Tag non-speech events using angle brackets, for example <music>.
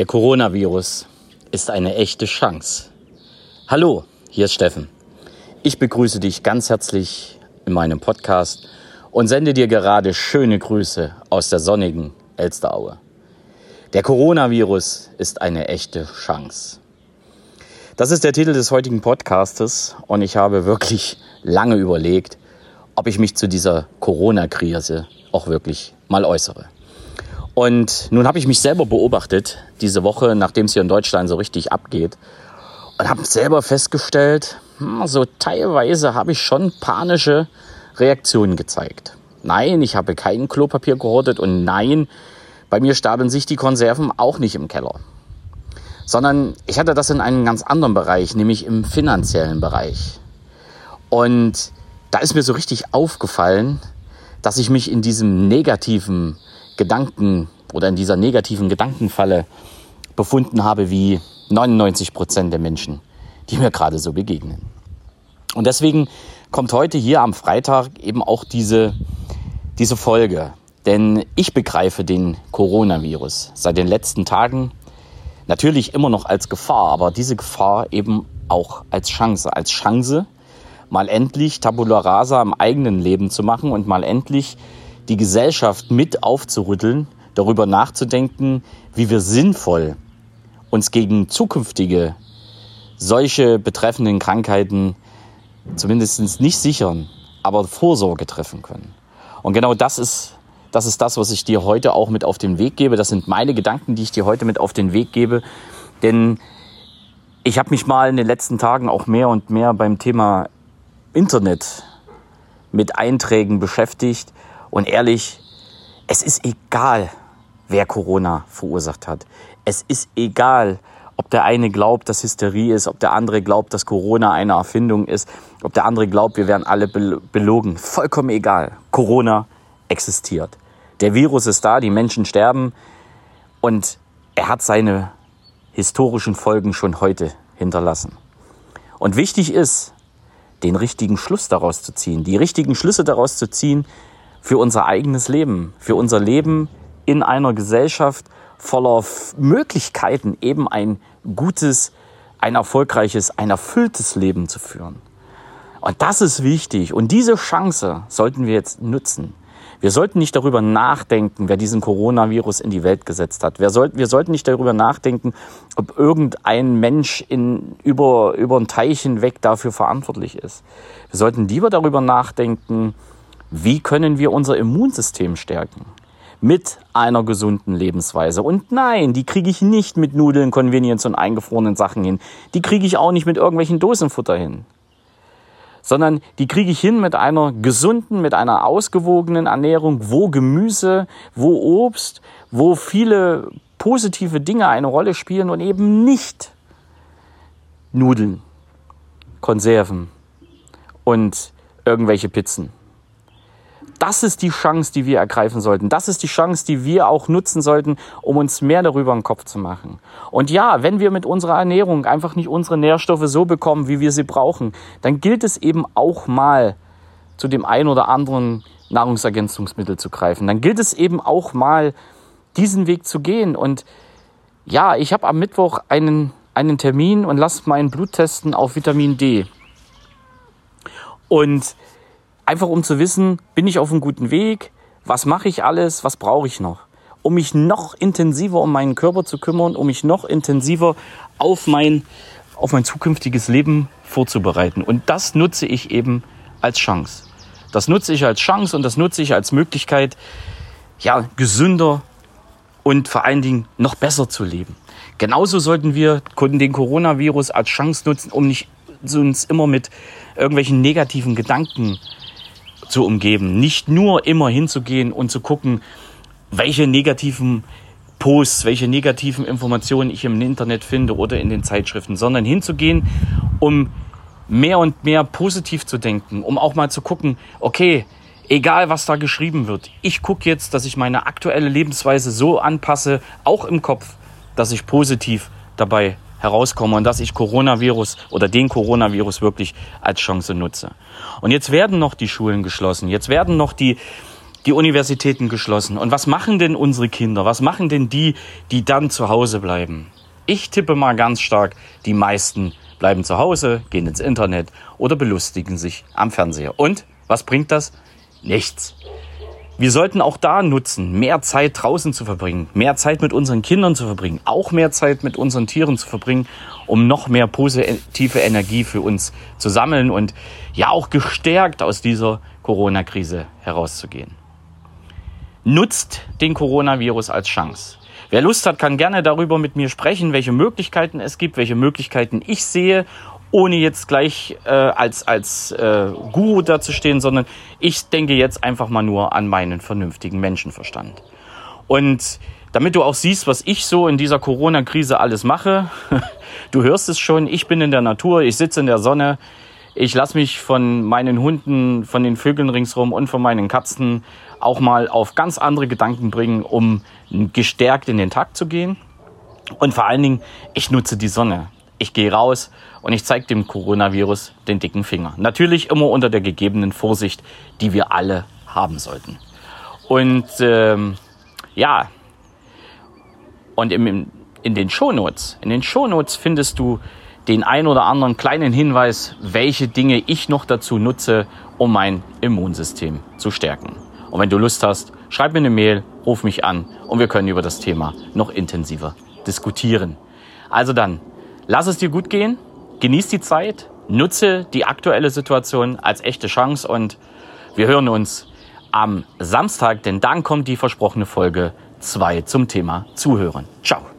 Der Coronavirus ist eine echte Chance. Hallo, hier ist Steffen. Ich begrüße dich ganz herzlich in meinem Podcast und sende dir gerade schöne Grüße aus der sonnigen Elsteraue. Der Coronavirus ist eine echte Chance. Das ist der Titel des heutigen Podcastes und ich habe wirklich lange überlegt, ob ich mich zu dieser Corona-Krise auch wirklich mal äußere. Und nun habe ich mich selber beobachtet, diese Woche, nachdem es hier in Deutschland so richtig abgeht, und habe selber festgestellt, hm, so teilweise habe ich schon panische Reaktionen gezeigt. Nein, ich habe kein Klopapier gehortet und nein, bei mir stapeln sich die Konserven auch nicht im Keller. Sondern ich hatte das in einem ganz anderen Bereich, nämlich im finanziellen Bereich. Und da ist mir so richtig aufgefallen, dass ich mich in diesem negativen Gedanken oder in dieser negativen Gedankenfalle befunden habe wie 99 Prozent der Menschen, die mir gerade so begegnen. Und deswegen kommt heute hier am Freitag eben auch diese, diese Folge. Denn ich begreife den Coronavirus seit den letzten Tagen natürlich immer noch als Gefahr, aber diese Gefahr eben auch als Chance. Als Chance, mal endlich Tabula Rasa im eigenen Leben zu machen und mal endlich die Gesellschaft mit aufzurütteln, darüber nachzudenken, wie wir sinnvoll uns gegen zukünftige solche betreffenden Krankheiten zumindest nicht sichern, aber Vorsorge treffen können. Und genau das ist, das ist das, was ich dir heute auch mit auf den Weg gebe. Das sind meine Gedanken, die ich dir heute mit auf den Weg gebe. Denn ich habe mich mal in den letzten Tagen auch mehr und mehr beim Thema Internet mit Einträgen beschäftigt und ehrlich, es ist egal, wer Corona verursacht hat. Es ist egal, ob der eine glaubt, dass Hysterie ist, ob der andere glaubt, dass Corona eine Erfindung ist, ob der andere glaubt, wir werden alle belogen. Vollkommen egal. Corona existiert. Der Virus ist da, die Menschen sterben und er hat seine historischen Folgen schon heute hinterlassen. Und wichtig ist, den richtigen Schluss daraus zu ziehen, die richtigen Schlüsse daraus zu ziehen, für unser eigenes Leben, für unser Leben in einer Gesellschaft voller Möglichkeiten, eben ein gutes, ein erfolgreiches, ein erfülltes Leben zu führen. Und das ist wichtig. Und diese Chance sollten wir jetzt nutzen. Wir sollten nicht darüber nachdenken, wer diesen Coronavirus in die Welt gesetzt hat. Wir, sollten, wir sollten nicht darüber nachdenken, ob irgendein Mensch in, über, über ein Teich hinweg dafür verantwortlich ist. Wir sollten lieber darüber nachdenken, wie können wir unser Immunsystem stärken? Mit einer gesunden Lebensweise. Und nein, die kriege ich nicht mit Nudeln, Convenience und eingefrorenen Sachen hin. Die kriege ich auch nicht mit irgendwelchen Dosenfutter hin. Sondern die kriege ich hin mit einer gesunden, mit einer ausgewogenen Ernährung, wo Gemüse, wo Obst, wo viele positive Dinge eine Rolle spielen und eben nicht Nudeln, Konserven und irgendwelche Pizzen das ist die Chance, die wir ergreifen sollten. Das ist die Chance, die wir auch nutzen sollten, um uns mehr darüber im Kopf zu machen. Und ja, wenn wir mit unserer Ernährung einfach nicht unsere Nährstoffe so bekommen, wie wir sie brauchen, dann gilt es eben auch mal zu dem ein oder anderen Nahrungsergänzungsmittel zu greifen. Dann gilt es eben auch mal diesen Weg zu gehen. Und ja, ich habe am Mittwoch einen, einen Termin und lasse meinen Blut testen auf Vitamin D. Und Einfach um zu wissen, bin ich auf einem guten Weg? Was mache ich alles? Was brauche ich noch? Um mich noch intensiver um meinen Körper zu kümmern, um mich noch intensiver auf mein, auf mein zukünftiges Leben vorzubereiten. Und das nutze ich eben als Chance. Das nutze ich als Chance und das nutze ich als Möglichkeit, ja, gesünder und vor allen Dingen noch besser zu leben. Genauso sollten wir den Coronavirus als Chance nutzen, um nicht uns immer mit irgendwelchen negativen Gedanken zu umgeben. Nicht nur immer hinzugehen und zu gucken, welche negativen Posts, welche negativen Informationen ich im Internet finde oder in den Zeitschriften, sondern hinzugehen, um mehr und mehr positiv zu denken, um auch mal zu gucken, okay, egal was da geschrieben wird, ich gucke jetzt, dass ich meine aktuelle Lebensweise so anpasse, auch im Kopf, dass ich positiv dabei herauskomme und dass ich Coronavirus oder den Coronavirus wirklich als Chance nutze. Und jetzt werden noch die Schulen geschlossen, jetzt werden noch die die Universitäten geschlossen. Und was machen denn unsere Kinder? Was machen denn die, die dann zu Hause bleiben? Ich tippe mal ganz stark, die meisten bleiben zu Hause, gehen ins Internet oder belustigen sich am Fernseher. Und was bringt das? Nichts. Wir sollten auch da nutzen, mehr Zeit draußen zu verbringen, mehr Zeit mit unseren Kindern zu verbringen, auch mehr Zeit mit unseren Tieren zu verbringen, um noch mehr positive Energie für uns zu sammeln und ja auch gestärkt aus dieser Corona-Krise herauszugehen. Nutzt den Coronavirus als Chance. Wer Lust hat, kann gerne darüber mit mir sprechen, welche Möglichkeiten es gibt, welche Möglichkeiten ich sehe ohne jetzt gleich äh, als, als äh, Guru dazustehen, sondern ich denke jetzt einfach mal nur an meinen vernünftigen Menschenverstand. Und damit du auch siehst, was ich so in dieser Corona-Krise alles mache, <laughs> du hörst es schon, ich bin in der Natur, ich sitze in der Sonne, ich lasse mich von meinen Hunden, von den Vögeln ringsherum und von meinen Katzen auch mal auf ganz andere Gedanken bringen, um gestärkt in den Tag zu gehen. Und vor allen Dingen, ich nutze die Sonne ich gehe raus und ich zeige dem Coronavirus den dicken Finger. Natürlich immer unter der gegebenen Vorsicht, die wir alle haben sollten. Und ähm, ja, und im, in den Shownotes, in den Shownotes findest du den ein oder anderen kleinen Hinweis, welche Dinge ich noch dazu nutze, um mein Immunsystem zu stärken. Und wenn du Lust hast, schreib mir eine Mail, ruf mich an und wir können über das Thema noch intensiver diskutieren. Also dann, Lass es dir gut gehen, genieß die Zeit, nutze die aktuelle Situation als echte Chance und wir hören uns am Samstag, denn dann kommt die versprochene Folge 2 zum Thema Zuhören. Ciao.